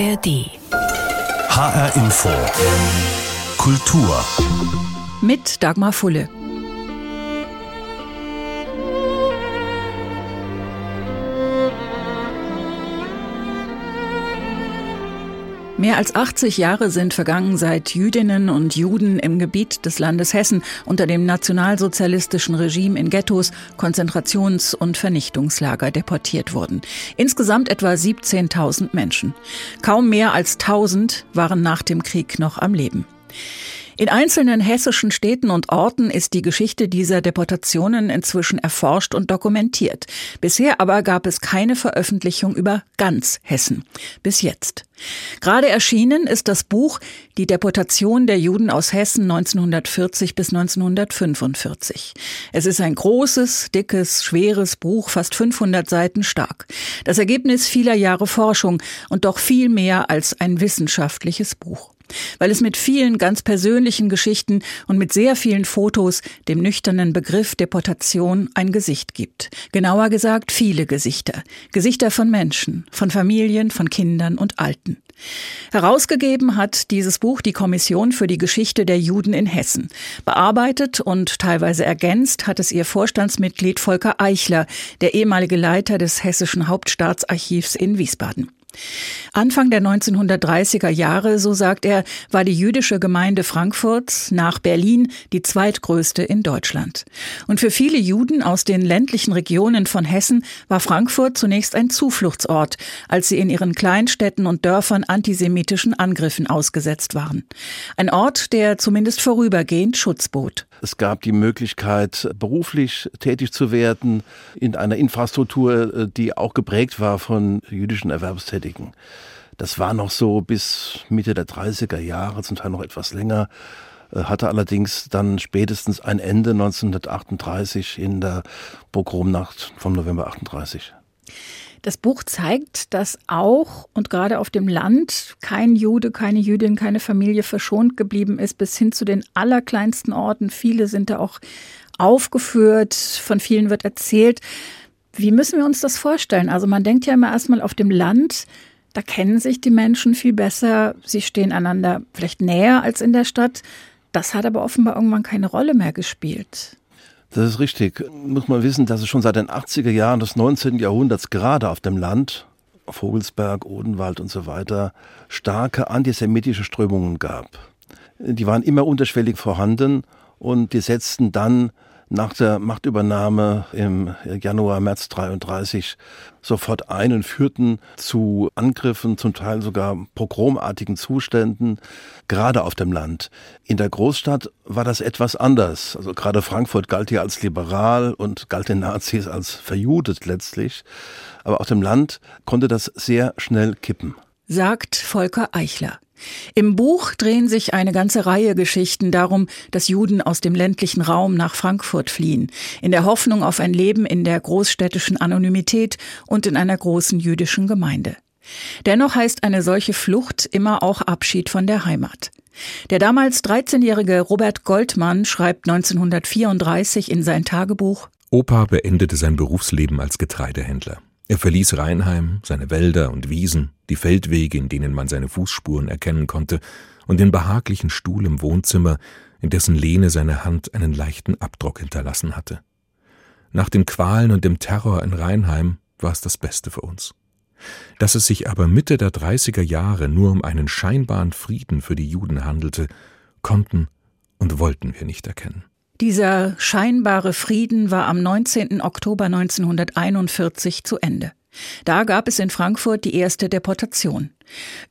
ARD. HR Info. Kultur. Mit Dagmar Fulle. Mehr als 80 Jahre sind vergangen, seit Jüdinnen und Juden im Gebiet des Landes Hessen unter dem nationalsozialistischen Regime in Ghettos, Konzentrations- und Vernichtungslager deportiert wurden. Insgesamt etwa 17.000 Menschen. Kaum mehr als 1000 waren nach dem Krieg noch am Leben. In einzelnen hessischen Städten und Orten ist die Geschichte dieser Deportationen inzwischen erforscht und dokumentiert. Bisher aber gab es keine Veröffentlichung über ganz Hessen. Bis jetzt. Gerade erschienen ist das Buch Die Deportation der Juden aus Hessen 1940 bis 1945. Es ist ein großes, dickes, schweres Buch, fast 500 Seiten stark. Das Ergebnis vieler Jahre Forschung und doch viel mehr als ein wissenschaftliches Buch weil es mit vielen ganz persönlichen Geschichten und mit sehr vielen Fotos dem nüchternen Begriff Deportation ein Gesicht gibt. Genauer gesagt viele Gesichter. Gesichter von Menschen, von Familien, von Kindern und Alten. Herausgegeben hat dieses Buch die Kommission für die Geschichte der Juden in Hessen. Bearbeitet und teilweise ergänzt hat es ihr Vorstandsmitglied Volker Eichler, der ehemalige Leiter des Hessischen Hauptstaatsarchivs in Wiesbaden. Anfang der 1930er Jahre, so sagt er, war die jüdische Gemeinde Frankfurts nach Berlin die zweitgrößte in Deutschland. Und für viele Juden aus den ländlichen Regionen von Hessen war Frankfurt zunächst ein Zufluchtsort, als sie in ihren Kleinstädten und Dörfern antisemitischen Angriffen ausgesetzt waren. Ein Ort, der zumindest vorübergehend Schutz bot. Es gab die Möglichkeit, beruflich tätig zu werden in einer Infrastruktur, äh, die auch geprägt war von jüdischen Erwerbstätigen. Das war noch so bis Mitte der 30er Jahre, zum Teil noch etwas länger, äh, hatte allerdings dann spätestens ein Ende 1938 in der Pogromnacht vom November 38. Das Buch zeigt, dass auch und gerade auf dem Land kein Jude, keine Jüdin, keine Familie verschont geblieben ist, bis hin zu den allerkleinsten Orten. Viele sind da auch aufgeführt, von vielen wird erzählt. Wie müssen wir uns das vorstellen? Also man denkt ja immer erstmal auf dem Land, da kennen sich die Menschen viel besser, sie stehen einander vielleicht näher als in der Stadt. Das hat aber offenbar irgendwann keine Rolle mehr gespielt. Das ist richtig. Muss man wissen, dass es schon seit den 80er Jahren des 19. Jahrhunderts gerade auf dem Land, Vogelsberg, Odenwald und so weiter, starke antisemitische Strömungen gab. Die waren immer unterschwellig vorhanden und die setzten dann nach der Machtübernahme im Januar, März 33 sofort ein und führten zu Angriffen, zum Teil sogar pogromartigen Zuständen, gerade auf dem Land. In der Großstadt war das etwas anders. Also gerade Frankfurt galt ja als liberal und galt den Nazis als verjudet letztlich. Aber auf dem Land konnte das sehr schnell kippen. Sagt Volker Eichler. Im Buch drehen sich eine ganze Reihe Geschichten darum, dass Juden aus dem ländlichen Raum nach Frankfurt fliehen, in der Hoffnung auf ein Leben in der großstädtischen Anonymität und in einer großen jüdischen Gemeinde. Dennoch heißt eine solche Flucht immer auch Abschied von der Heimat. Der damals 13-jährige Robert Goldmann schreibt 1934 in sein Tagebuch Opa beendete sein Berufsleben als Getreidehändler. Er verließ Rheinheim, seine Wälder und Wiesen, die Feldwege, in denen man seine Fußspuren erkennen konnte, und den behaglichen Stuhl im Wohnzimmer, in dessen Lehne seine Hand einen leichten Abdruck hinterlassen hatte. Nach den Qualen und dem Terror in Rheinheim war es das Beste für uns. Dass es sich aber Mitte der 30er Jahre nur um einen scheinbaren Frieden für die Juden handelte, konnten und wollten wir nicht erkennen. Dieser scheinbare Frieden war am 19. Oktober 1941 zu Ende. Da gab es in Frankfurt die erste Deportation.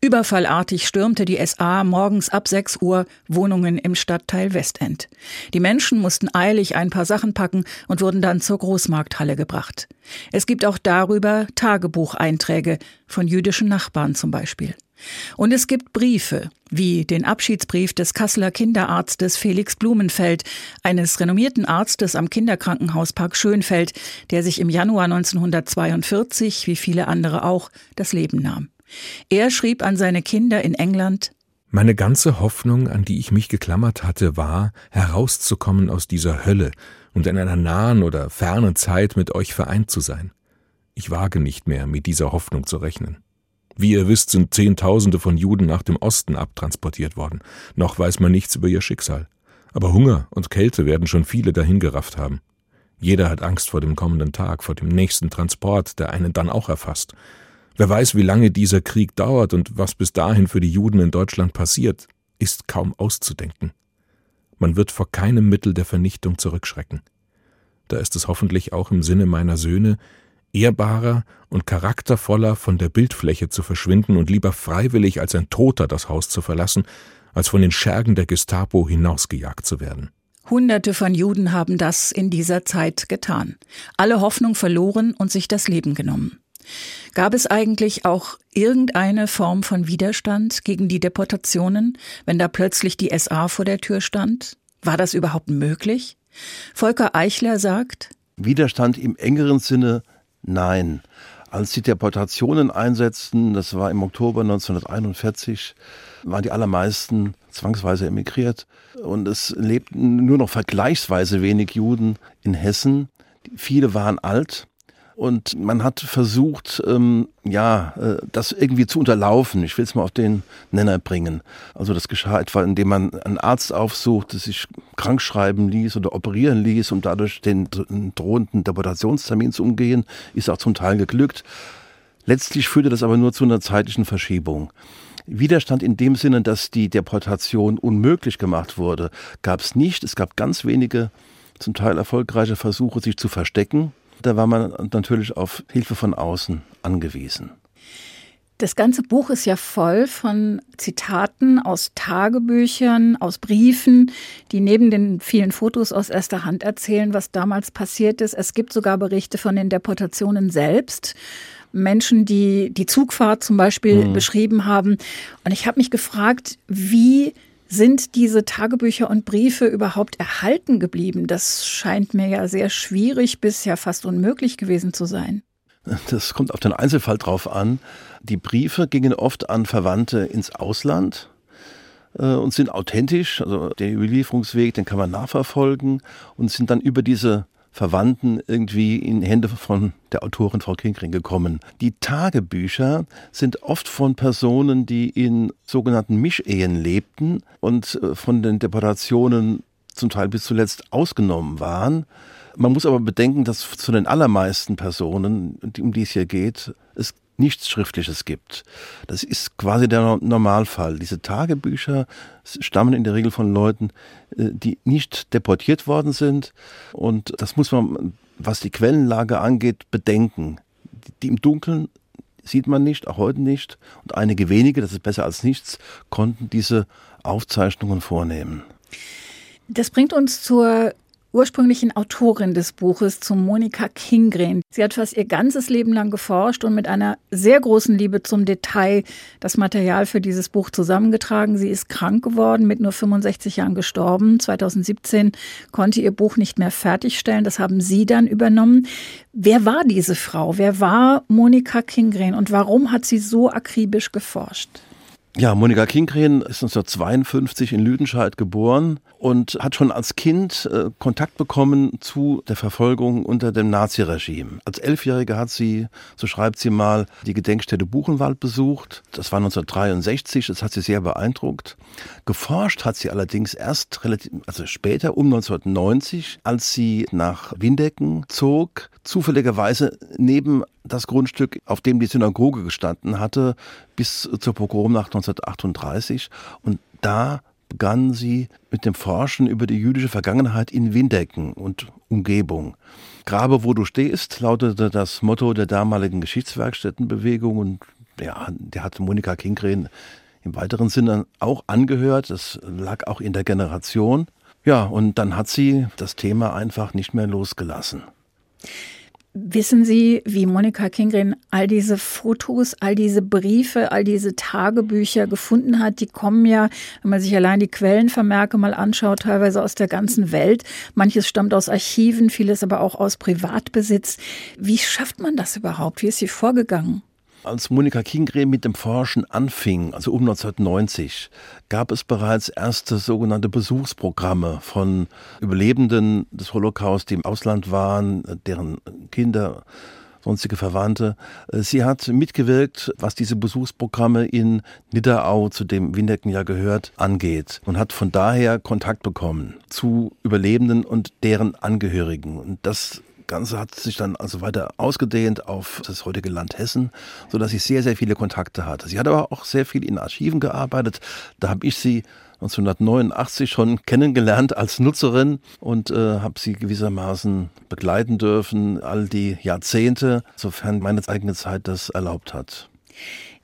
Überfallartig stürmte die SA morgens ab 6 Uhr Wohnungen im Stadtteil Westend. Die Menschen mussten eilig ein paar Sachen packen und wurden dann zur Großmarkthalle gebracht. Es gibt auch darüber Tagebucheinträge von jüdischen Nachbarn zum Beispiel. Und es gibt Briefe, wie den Abschiedsbrief des Kasseler Kinderarztes Felix Blumenfeld, eines renommierten Arztes am Kinderkrankenhauspark Schönfeld, der sich im Januar 1942, wie viele andere auch, das Leben nahm. Er schrieb an seine Kinder in England Meine ganze Hoffnung, an die ich mich geklammert hatte, war, herauszukommen aus dieser Hölle und in einer nahen oder fernen Zeit mit euch vereint zu sein. Ich wage nicht mehr, mit dieser Hoffnung zu rechnen. Wie ihr wisst, sind Zehntausende von Juden nach dem Osten abtransportiert worden. Noch weiß man nichts über ihr Schicksal. Aber Hunger und Kälte werden schon viele dahingerafft haben. Jeder hat Angst vor dem kommenden Tag, vor dem nächsten Transport, der einen dann auch erfasst. Wer weiß, wie lange dieser Krieg dauert und was bis dahin für die Juden in Deutschland passiert, ist kaum auszudenken. Man wird vor keinem Mittel der Vernichtung zurückschrecken. Da ist es hoffentlich auch im Sinne meiner Söhne, ehrbarer und charaktervoller von der Bildfläche zu verschwinden und lieber freiwillig als ein Toter das Haus zu verlassen, als von den Schergen der Gestapo hinausgejagt zu werden. Hunderte von Juden haben das in dieser Zeit getan, alle Hoffnung verloren und sich das Leben genommen. Gab es eigentlich auch irgendeine Form von Widerstand gegen die Deportationen, wenn da plötzlich die SA vor der Tür stand? War das überhaupt möglich? Volker Eichler sagt, Widerstand im engeren Sinne nein. Als die Deportationen einsetzten, das war im Oktober 1941, waren die allermeisten zwangsweise emigriert und es lebten nur noch vergleichsweise wenig Juden in Hessen. Viele waren alt und man hat versucht, ähm, ja, äh, das irgendwie zu unterlaufen. Ich will es mal auf den Nenner bringen. Also das geschah etwa, indem man einen Arzt aufsuchte, sich krank schreiben ließ oder operieren ließ, um dadurch den drohenden Deportationstermin zu umgehen. Ist auch zum Teil geglückt. Letztlich führte das aber nur zu einer zeitlichen Verschiebung. Widerstand in dem Sinne, dass die Deportation unmöglich gemacht wurde, gab es nicht. Es gab ganz wenige, zum Teil erfolgreiche Versuche, sich zu verstecken. Da war man natürlich auf Hilfe von außen angewiesen. Das ganze Buch ist ja voll von Zitaten aus Tagebüchern, aus Briefen, die neben den vielen Fotos aus erster Hand erzählen, was damals passiert ist. Es gibt sogar Berichte von den Deportationen selbst. Menschen, die die Zugfahrt zum Beispiel mhm. beschrieben haben. Und ich habe mich gefragt, wie sind diese Tagebücher und Briefe überhaupt erhalten geblieben? Das scheint mir ja sehr schwierig bis ja fast unmöglich gewesen zu sein. Das kommt auf den Einzelfall drauf an. Die Briefe gingen oft an Verwandte ins Ausland äh, und sind authentisch. Also der Überlieferungsweg, den kann man nachverfolgen und sind dann über diese Verwandten irgendwie in Hände von der Autorin Frau Kinkring gekommen. Die Tagebücher sind oft von Personen, die in sogenannten Mischehen lebten und äh, von den Deportationen zum Teil bis zuletzt ausgenommen waren. Man muss aber bedenken, dass zu den allermeisten Personen, um die es hier geht, es nichts Schriftliches gibt. Das ist quasi der Normalfall. Diese Tagebücher stammen in der Regel von Leuten, äh, die nicht deportiert worden sind. Und das muss man, was die Quellenlage angeht, bedenken. Die im Dunkeln sieht man nicht, auch heute nicht. Und einige wenige, das ist besser als nichts, konnten diese Aufzeichnungen vornehmen. Das bringt uns zur ursprünglichen Autorin des Buches, zu Monika Kingren. Sie hat fast ihr ganzes Leben lang geforscht und mit einer sehr großen Liebe zum Detail das Material für dieses Buch zusammengetragen. Sie ist krank geworden, mit nur 65 Jahren gestorben. 2017 konnte ihr Buch nicht mehr fertigstellen. Das haben Sie dann übernommen. Wer war diese Frau? Wer war Monika Kingren und warum hat sie so akribisch geforscht? Ja, Monika Kingren ist 1952 in Lüdenscheid geboren und hat schon als Kind äh, Kontakt bekommen zu der Verfolgung unter dem Naziregime. Als Elfjährige hat sie, so schreibt sie mal, die Gedenkstätte Buchenwald besucht. Das war 1963, das hat sie sehr beeindruckt. Geforscht hat sie allerdings erst relativ, also später, um 1990, als sie nach Windecken zog, zufälligerweise neben das Grundstück, auf dem die Synagoge gestanden hatte, bis zur Pogromnacht 1938. Und da begann sie mit dem Forschen über die jüdische Vergangenheit in Windecken und Umgebung. Grabe, wo du stehst, lautete das Motto der damaligen Geschichtswerkstättenbewegung und ja, der hat Monika Kingren im weiteren Sinne auch angehört. Das lag auch in der Generation. Ja, und dann hat sie das Thema einfach nicht mehr losgelassen. Wissen Sie, wie Monika Kingren all diese Fotos, all diese Briefe, all diese Tagebücher gefunden hat? Die kommen ja, wenn man sich allein die Quellenvermerke mal anschaut, teilweise aus der ganzen Welt. Manches stammt aus Archiven, vieles aber auch aus Privatbesitz. Wie schafft man das überhaupt? Wie ist sie vorgegangen? Als Monika Kingren mit dem Forschen anfing, also um 1990, gab es bereits erste sogenannte Besuchsprogramme von Überlebenden des Holocaust, die im Ausland waren, deren Kinder sonstige Verwandte. Sie hat mitgewirkt, was diese Besuchsprogramme in Nidderau, zu dem Windecken ja gehört, angeht und hat von daher Kontakt bekommen zu Überlebenden und deren Angehörigen. Und das Ganze hat sich dann also weiter ausgedehnt auf das heutige Land Hessen, so dass sie sehr, sehr viele Kontakte hatte. Sie hat aber auch sehr viel in Archiven gearbeitet. Da habe ich sie 1989 schon kennengelernt als Nutzerin und äh, habe sie gewissermaßen begleiten dürfen, all die Jahrzehnte, sofern meine eigene Zeit das erlaubt hat.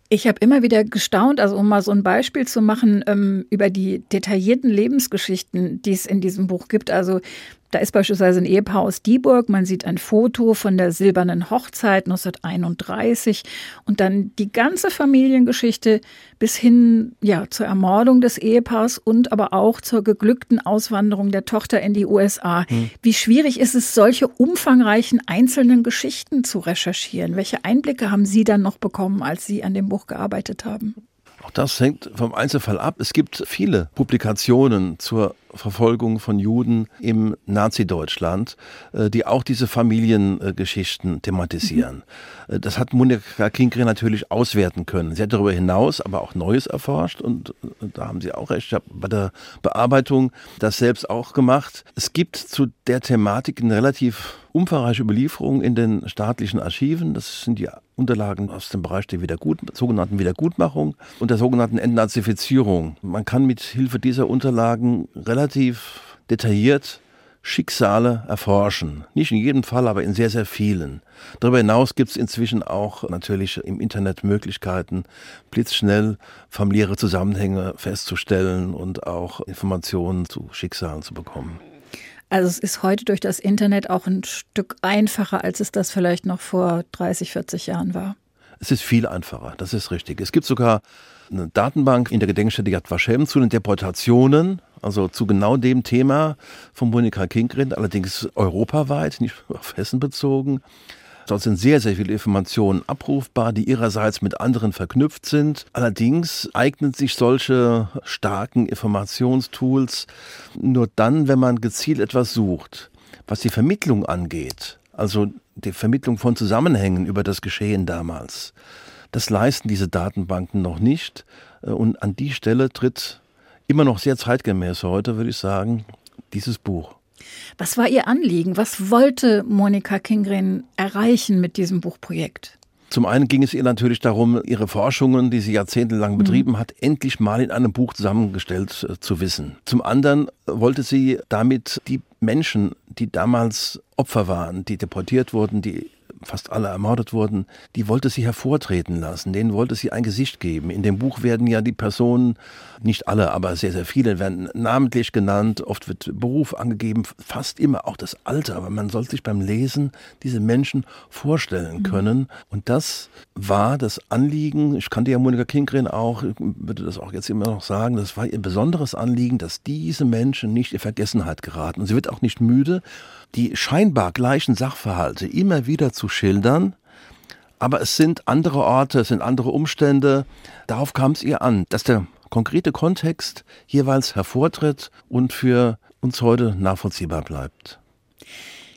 Ich habe immer wieder gestaunt, also um mal so ein Beispiel zu machen, ähm, über die detaillierten Lebensgeschichten, die es in diesem Buch gibt. Also da ist beispielsweise ein Ehepaar aus Dieburg. Man sieht ein Foto von der silbernen Hochzeit 1931 und dann die ganze Familiengeschichte bis hin ja, zur Ermordung des Ehepaars und aber auch zur geglückten Auswanderung der Tochter in die USA. Hm. Wie schwierig ist es, solche umfangreichen einzelnen Geschichten zu recherchieren? Welche Einblicke haben Sie dann noch bekommen, als Sie an dem Buch gearbeitet haben? Auch das hängt vom Einzelfall ab. Es gibt viele Publikationen zur Verfolgung von Juden im Nazi-Deutschland, äh, die auch diese Familiengeschichten thematisieren. Mhm. Das hat Monika Kinkre natürlich auswerten können. Sie hat darüber hinaus aber auch Neues erforscht und da haben Sie auch recht. Ich habe bei der Bearbeitung das selbst auch gemacht. Es gibt zu der Thematik eine relativ umfangreiche Überlieferung in den staatlichen Archiven. Das sind die Unterlagen aus dem Bereich der Wiedergut sogenannten Wiedergutmachung und der sogenannten Entnazifizierung. Man kann mit Hilfe dieser Unterlagen relativ detailliert Schicksale erforschen. Nicht in jedem Fall, aber in sehr, sehr vielen. Darüber hinaus gibt es inzwischen auch natürlich im Internet Möglichkeiten, blitzschnell familiäre Zusammenhänge festzustellen und auch Informationen zu Schicksalen zu bekommen. Also es ist heute durch das Internet auch ein Stück einfacher, als es das vielleicht noch vor 30, 40 Jahren war. Es ist viel einfacher, das ist richtig. Es gibt sogar eine Datenbank in der Gedenkstätte Yad Vashem zu den Deportationen, also zu genau dem Thema von Monika Kinkrind, allerdings europaweit, nicht auf Hessen bezogen. Dort sind sehr, sehr viele Informationen abrufbar, die ihrerseits mit anderen verknüpft sind. Allerdings eignen sich solche starken Informationstools nur dann, wenn man gezielt etwas sucht. Was die Vermittlung angeht, also die Vermittlung von Zusammenhängen über das Geschehen damals, das leisten diese Datenbanken noch nicht. Und an die Stelle tritt immer noch sehr zeitgemäß heute, würde ich sagen, dieses Buch. Was war Ihr Anliegen? Was wollte Monika Kingren erreichen mit diesem Buchprojekt? Zum einen ging es ihr natürlich darum, ihre Forschungen, die sie jahrzehntelang mhm. betrieben hat, endlich mal in einem Buch zusammengestellt äh, zu wissen. Zum anderen wollte sie damit die Menschen, die damals Opfer waren, die deportiert wurden, die fast alle ermordet wurden, die wollte sie hervortreten lassen, denen wollte sie ein Gesicht geben. In dem Buch werden ja die Personen, nicht alle, aber sehr, sehr viele, werden namentlich genannt, oft wird Beruf angegeben, fast immer auch das Alter, aber man soll sich beim Lesen diese Menschen vorstellen mhm. können. Und das war das Anliegen, ich kannte ja Monika Kingren auch, ich würde das auch jetzt immer noch sagen, das war ihr besonderes Anliegen, dass diese Menschen nicht in Vergessenheit geraten. Und sie wird auch nicht müde, die scheinbar gleichen Sachverhalte immer wieder zu schildern, aber es sind andere Orte, es sind andere Umstände. Darauf kam es ihr an, dass der konkrete Kontext jeweils hervortritt und für uns heute nachvollziehbar bleibt.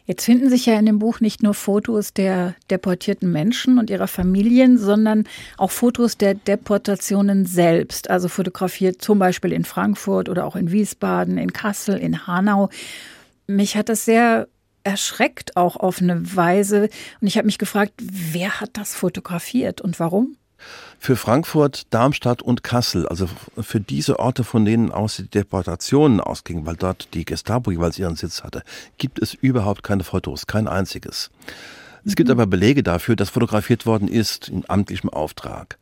Jetzt finden sich ja in dem Buch nicht nur Fotos der deportierten Menschen und ihrer Familien, sondern auch Fotos der Deportationen selbst. Also fotografiert zum Beispiel in Frankfurt oder auch in Wiesbaden, in Kassel, in Hanau mich hat das sehr erschreckt, auch auf eine Weise. Und ich habe mich gefragt, wer hat das fotografiert und warum? Für Frankfurt, Darmstadt und Kassel, also für diese Orte, von denen aus die Deportationen ausgingen, weil dort die Gestapo jeweils ihren Sitz hatte, gibt es überhaupt keine Fotos, kein einziges. Es gibt mhm. aber Belege dafür, dass fotografiert worden ist in amtlichem Auftrag.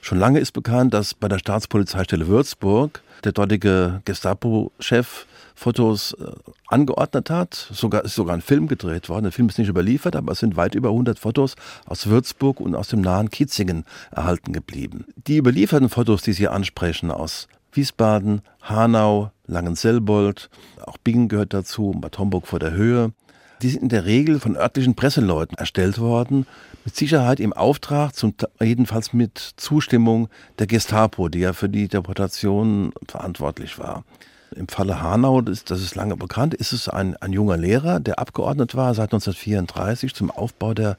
Schon lange ist bekannt, dass bei der Staatspolizeistelle Würzburg der dortige Gestapo-Chef Fotos äh, angeordnet hat. Sogar ist sogar ein Film gedreht worden. Der Film ist nicht überliefert, aber es sind weit über 100 Fotos aus Würzburg und aus dem nahen Kitzingen erhalten geblieben. Die überlieferten Fotos, die Sie ansprechen, aus Wiesbaden, Hanau, Langenselbold, auch Bingen gehört dazu, Bad Homburg vor der Höhe, die sind in der Regel von örtlichen Presseleuten erstellt worden, mit Sicherheit im Auftrag, zum, jedenfalls mit Zustimmung der Gestapo, die ja für die Deportation verantwortlich war. Im Falle Hanau, das, das ist lange bekannt, ist es ein, ein junger Lehrer, der abgeordnet war seit 1934 zum Aufbau der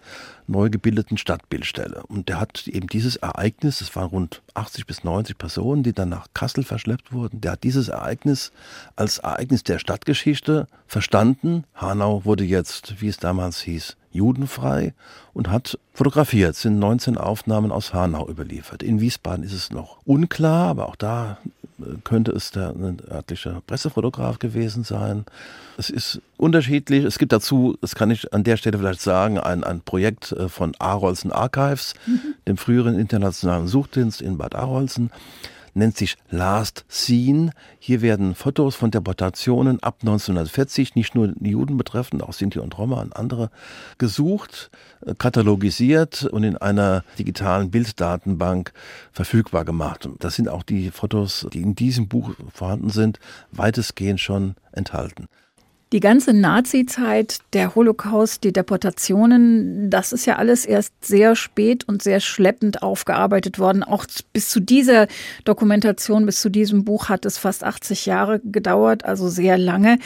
neu gebildeten Stadtbildstelle. Und der hat eben dieses Ereignis, es waren rund 80 bis 90 Personen, die dann nach Kassel verschleppt wurden, der hat dieses Ereignis als Ereignis der Stadtgeschichte verstanden. Hanau wurde jetzt, wie es damals hieß, judenfrei und hat fotografiert, sind 19 Aufnahmen aus Hanau überliefert. In Wiesbaden ist es noch unklar, aber auch da könnte es der örtliche Pressefotograf gewesen sein. Es ist unterschiedlich. Es gibt dazu, das kann ich an der Stelle vielleicht sagen, ein, ein Projekt äh, von Arolsen Archives, mhm. dem früheren internationalen Suchdienst in Bad Arolsen nennt sich Last Scene. Hier werden Fotos von Deportationen ab 1940, nicht nur Juden betreffend, auch Sinti und Roma und andere, gesucht, äh, katalogisiert und in einer digitalen Bilddatenbank verfügbar gemacht. Das sind auch die Fotos, die in diesem Buch vorhanden sind, weitestgehend schon enthalten. Die ganze Nazi-Zeit, der Holocaust, die Deportationen, das ist ja alles erst sehr spät und sehr schleppend aufgearbeitet worden. Auch bis zu dieser Dokumentation, bis zu diesem Buch hat es fast 80 Jahre gedauert, also sehr lange.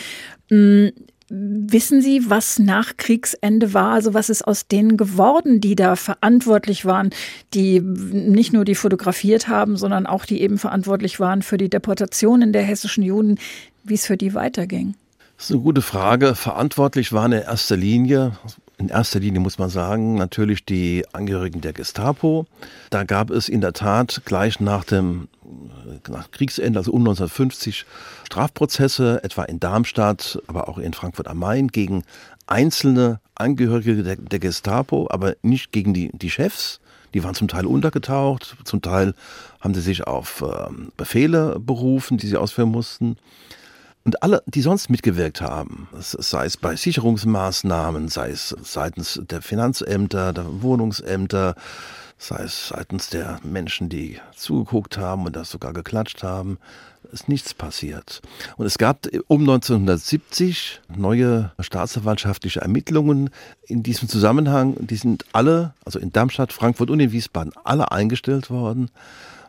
Hm, wissen Sie, was nach Kriegsende war? Also was ist aus denen geworden, die da verantwortlich waren, die nicht nur die fotografiert haben, sondern auch die eben verantwortlich waren für die Deportationen der hessischen Juden, wie es für die weiterging? Das ist eine gute Frage. Verantwortlich waren in erster Linie, in erster Linie muss man sagen, natürlich die Angehörigen der Gestapo. Da gab es in der Tat gleich nach dem nach Kriegsende, also um 1950, Strafprozesse, etwa in Darmstadt, aber auch in Frankfurt am Main, gegen einzelne Angehörige der, der Gestapo, aber nicht gegen die, die Chefs. Die waren zum Teil untergetaucht, zum Teil haben sie sich auf ähm, Befehle berufen, die sie ausführen mussten. Und alle, die sonst mitgewirkt haben, sei es bei Sicherungsmaßnahmen, sei es seitens der Finanzämter, der Wohnungsämter, sei es seitens der Menschen, die zugeguckt haben und das sogar geklatscht haben, ist nichts passiert. Und es gab um 1970 neue staatsanwaltschaftliche Ermittlungen in diesem Zusammenhang. Die sind alle, also in Darmstadt, Frankfurt und in Wiesbaden, alle eingestellt worden,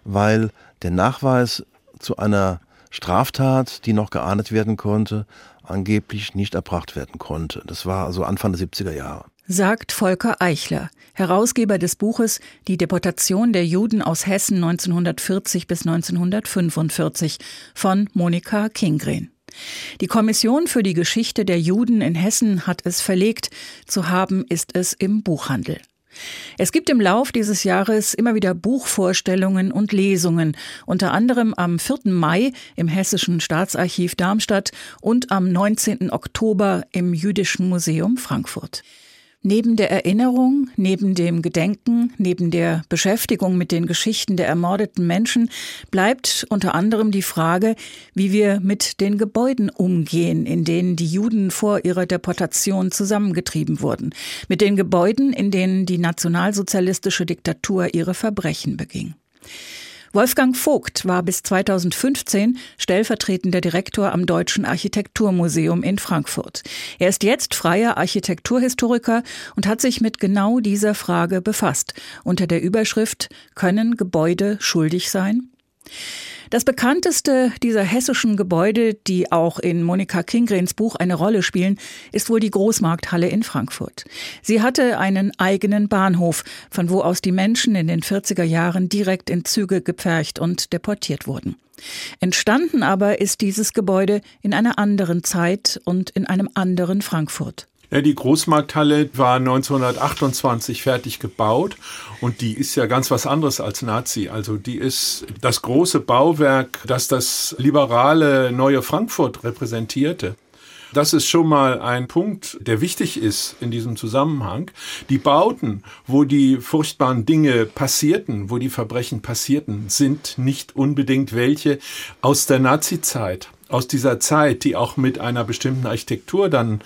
weil der Nachweis zu einer Straftat, die noch geahndet werden konnte, angeblich nicht erbracht werden konnte. Das war also Anfang der 70er Jahre. Sagt Volker Eichler, Herausgeber des Buches Die Deportation der Juden aus Hessen 1940 bis 1945 von Monika Kingren. Die Kommission für die Geschichte der Juden in Hessen hat es verlegt, zu haben ist es im Buchhandel. Es gibt im Lauf dieses Jahres immer wieder Buchvorstellungen und Lesungen, unter anderem am 4. Mai im Hessischen Staatsarchiv Darmstadt und am 19. Oktober im Jüdischen Museum Frankfurt. Neben der Erinnerung, neben dem Gedenken, neben der Beschäftigung mit den Geschichten der ermordeten Menschen bleibt unter anderem die Frage, wie wir mit den Gebäuden umgehen, in denen die Juden vor ihrer Deportation zusammengetrieben wurden, mit den Gebäuden, in denen die nationalsozialistische Diktatur ihre Verbrechen beging. Wolfgang Vogt war bis 2015 stellvertretender Direktor am Deutschen Architekturmuseum in Frankfurt. Er ist jetzt freier Architekturhistoriker und hat sich mit genau dieser Frage befasst, unter der Überschrift Können Gebäude schuldig sein? Das bekannteste dieser hessischen Gebäude, die auch in Monika Kingrens Buch eine Rolle spielen, ist wohl die Großmarkthalle in Frankfurt. Sie hatte einen eigenen Bahnhof, von wo aus die Menschen in den 40er Jahren direkt in Züge gepfercht und deportiert wurden. Entstanden aber ist dieses Gebäude in einer anderen Zeit und in einem anderen Frankfurt. Ja, die Großmarkthalle war 1928 fertig gebaut und die ist ja ganz was anderes als Nazi. Also die ist das große Bauwerk, das das liberale neue Frankfurt repräsentierte. Das ist schon mal ein Punkt, der wichtig ist in diesem Zusammenhang. Die Bauten, wo die furchtbaren Dinge passierten, wo die Verbrechen passierten, sind nicht unbedingt welche aus der Nazi-Zeit aus dieser Zeit, die auch mit einer bestimmten Architektur dann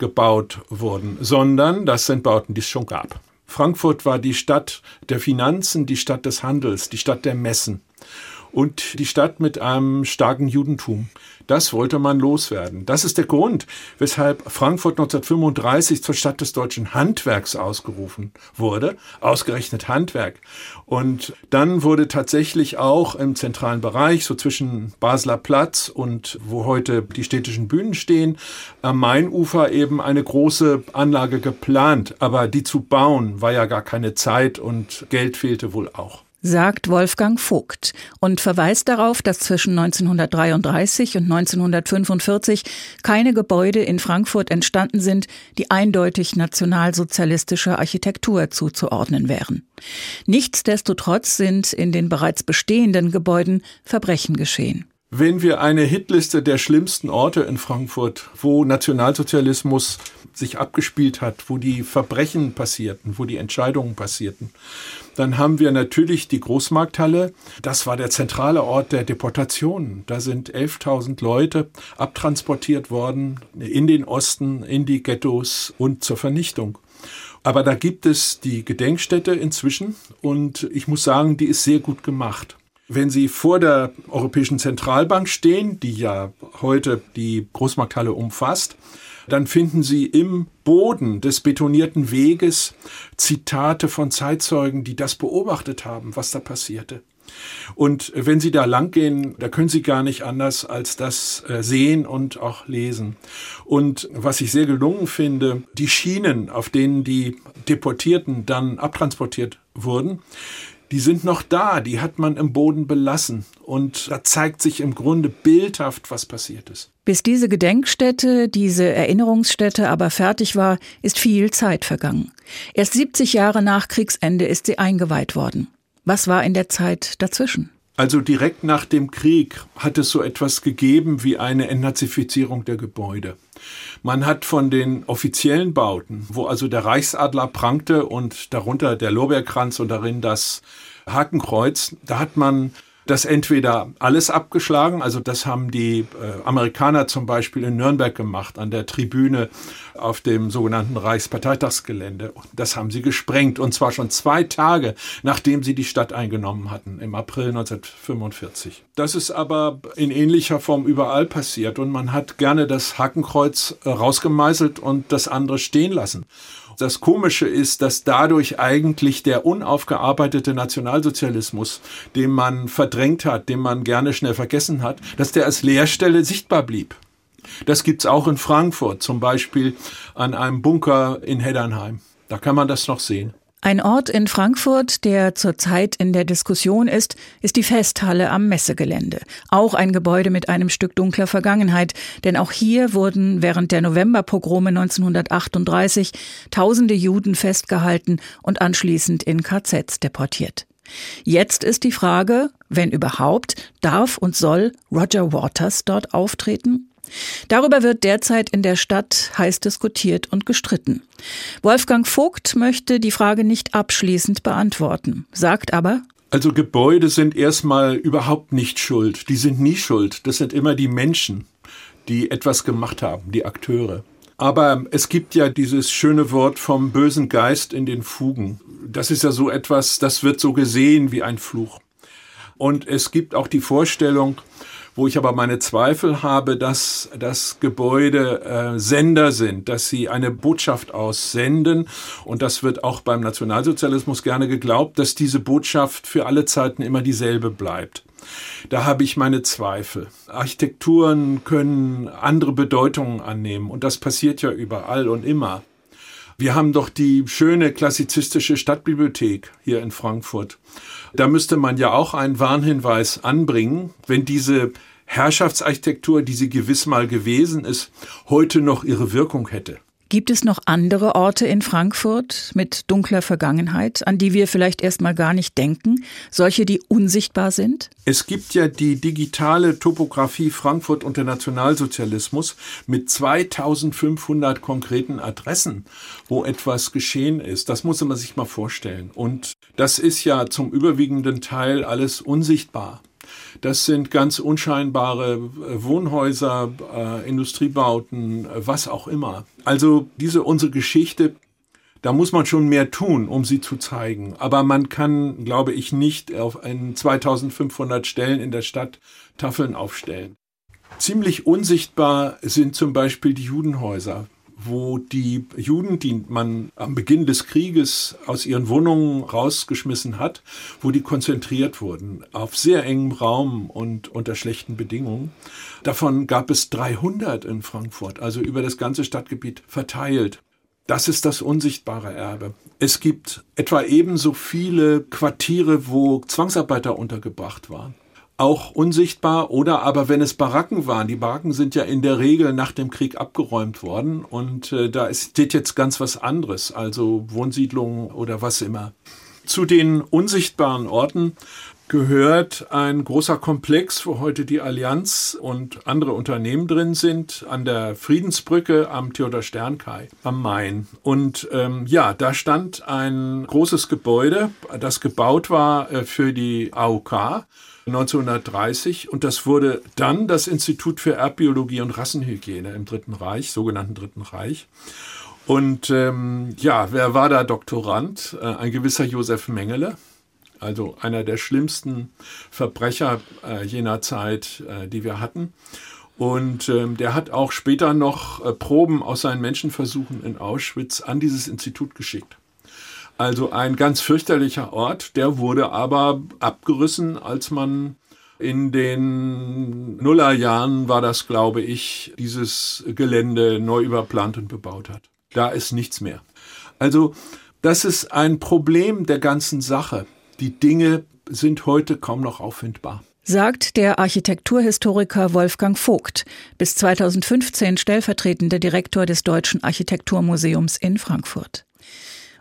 gebaut wurden, sondern das sind Bauten, die es schon gab. Frankfurt war die Stadt der Finanzen, die Stadt des Handels, die Stadt der Messen. Und die Stadt mit einem starken Judentum. Das wollte man loswerden. Das ist der Grund, weshalb Frankfurt 1935 zur Stadt des deutschen Handwerks ausgerufen wurde. Ausgerechnet Handwerk. Und dann wurde tatsächlich auch im zentralen Bereich, so zwischen Basler Platz und wo heute die städtischen Bühnen stehen, am Mainufer eben eine große Anlage geplant. Aber die zu bauen war ja gar keine Zeit und Geld fehlte wohl auch sagt Wolfgang Vogt und verweist darauf, dass zwischen 1933 und 1945 keine Gebäude in Frankfurt entstanden sind, die eindeutig nationalsozialistischer Architektur zuzuordnen wären. Nichtsdestotrotz sind in den bereits bestehenden Gebäuden Verbrechen geschehen. Wenn wir eine Hitliste der schlimmsten Orte in Frankfurt, wo Nationalsozialismus sich abgespielt hat, wo die Verbrechen passierten, wo die Entscheidungen passierten, dann haben wir natürlich die Großmarkthalle. Das war der zentrale Ort der Deportation. Da sind 11.000 Leute abtransportiert worden in den Osten, in die Ghettos und zur Vernichtung. Aber da gibt es die Gedenkstätte inzwischen und ich muss sagen, die ist sehr gut gemacht. Wenn Sie vor der Europäischen Zentralbank stehen, die ja heute die Großmarkthalle umfasst, dann finden Sie im Boden des betonierten Weges Zitate von Zeitzeugen, die das beobachtet haben, was da passierte. Und wenn Sie da langgehen, da können Sie gar nicht anders als das äh, sehen und auch lesen. Und was ich sehr gelungen finde, die Schienen, auf denen die Deportierten dann abtransportiert wurden, die sind noch da, die hat man im Boden belassen. Und da zeigt sich im Grunde bildhaft, was passiert ist. Bis diese Gedenkstätte, diese Erinnerungsstätte aber fertig war, ist viel Zeit vergangen. Erst 70 Jahre nach Kriegsende ist sie eingeweiht worden. Was war in der Zeit dazwischen? Also direkt nach dem Krieg hat es so etwas gegeben wie eine Entnazifizierung der Gebäude. Man hat von den offiziellen Bauten, wo also der Reichsadler prangte und darunter der Lorbeerkranz und darin das Hakenkreuz, da hat man das entweder alles abgeschlagen, also das haben die äh, Amerikaner zum Beispiel in Nürnberg gemacht, an der Tribüne auf dem sogenannten Reichsparteitagsgelände. Das haben sie gesprengt und zwar schon zwei Tage, nachdem sie die Stadt eingenommen hatten, im April 1945. Das ist aber in ähnlicher Form überall passiert und man hat gerne das Hakenkreuz äh, rausgemeißelt und das andere stehen lassen. Das Komische ist, dass dadurch eigentlich der unaufgearbeitete Nationalsozialismus, den man verdrängt hat, den man gerne schnell vergessen hat, dass der als Leerstelle sichtbar blieb. Das gibt's auch in Frankfurt, zum Beispiel an einem Bunker in Heddernheim. Da kann man das noch sehen. Ein Ort in Frankfurt, der zurzeit in der Diskussion ist, ist die Festhalle am Messegelände. Auch ein Gebäude mit einem Stück dunkler Vergangenheit, denn auch hier wurden während der Novemberpogrome 1938 tausende Juden festgehalten und anschließend in KZs deportiert. Jetzt ist die Frage, wenn überhaupt, darf und soll Roger Waters dort auftreten? Darüber wird derzeit in der Stadt heiß diskutiert und gestritten. Wolfgang Vogt möchte die Frage nicht abschließend beantworten, sagt aber, also Gebäude sind erstmal überhaupt nicht schuld. Die sind nie schuld. Das sind immer die Menschen, die etwas gemacht haben, die Akteure. Aber es gibt ja dieses schöne Wort vom bösen Geist in den Fugen. Das ist ja so etwas, das wird so gesehen wie ein Fluch. Und es gibt auch die Vorstellung, wo ich aber meine Zweifel habe, dass das Gebäude äh, Sender sind, dass sie eine Botschaft aussenden. Und das wird auch beim Nationalsozialismus gerne geglaubt, dass diese Botschaft für alle Zeiten immer dieselbe bleibt. Da habe ich meine Zweifel. Architekturen können andere Bedeutungen annehmen und das passiert ja überall und immer. Wir haben doch die schöne klassizistische Stadtbibliothek hier in Frankfurt. Da müsste man ja auch einen Warnhinweis anbringen, wenn diese Herrschaftsarchitektur, die sie gewiss mal gewesen ist, heute noch ihre Wirkung hätte. Gibt es noch andere Orte in Frankfurt mit dunkler Vergangenheit, an die wir vielleicht erstmal gar nicht denken, solche, die unsichtbar sind? Es gibt ja die digitale Topographie Frankfurt und der Nationalsozialismus mit 2500 konkreten Adressen, wo etwas geschehen ist. Das muss man sich mal vorstellen. Und das ist ja zum überwiegenden Teil alles unsichtbar. Das sind ganz unscheinbare äh, Wohnhäuser, äh, Industriebauten, äh, was auch immer. Also diese unsere Geschichte, Da muss man schon mehr tun, um sie zu zeigen. Aber man kann, glaube ich, nicht auf einen 2500 Stellen in der Stadt Tafeln aufstellen. Ziemlich unsichtbar sind zum Beispiel die Judenhäuser wo die Juden, die man am Beginn des Krieges aus ihren Wohnungen rausgeschmissen hat, wo die konzentriert wurden, auf sehr engem Raum und unter schlechten Bedingungen. Davon gab es 300 in Frankfurt, also über das ganze Stadtgebiet verteilt. Das ist das unsichtbare Erbe. Es gibt etwa ebenso viele Quartiere, wo Zwangsarbeiter untergebracht waren auch unsichtbar oder aber wenn es Baracken waren. Die Baracken sind ja in der Regel nach dem Krieg abgeräumt worden und äh, da steht jetzt ganz was anderes, also Wohnsiedlungen oder was immer. Zu den unsichtbaren Orten gehört ein großer Komplex, wo heute die Allianz und andere Unternehmen drin sind, an der Friedensbrücke am Theodor Sternkai am Main. Und ähm, ja, da stand ein großes Gebäude, das gebaut war äh, für die AOK 1930 und das wurde dann das Institut für Erbbiologie und Rassenhygiene im Dritten Reich, sogenannten Dritten Reich. Und ähm, ja, wer war da Doktorand? Äh, ein gewisser Josef Mengele, also einer der schlimmsten Verbrecher äh, jener Zeit, äh, die wir hatten. Und ähm, der hat auch später noch äh, Proben aus seinen Menschenversuchen in Auschwitz an dieses Institut geschickt. Also ein ganz fürchterlicher Ort, der wurde aber abgerissen, als man in den Nullerjahren war das, glaube ich, dieses Gelände neu überplant und bebaut hat. Da ist nichts mehr. Also das ist ein Problem der ganzen Sache. Die Dinge sind heute kaum noch auffindbar sagt der Architekturhistoriker Wolfgang Vogt, bis 2015 stellvertretender Direktor des Deutschen Architekturmuseums in Frankfurt.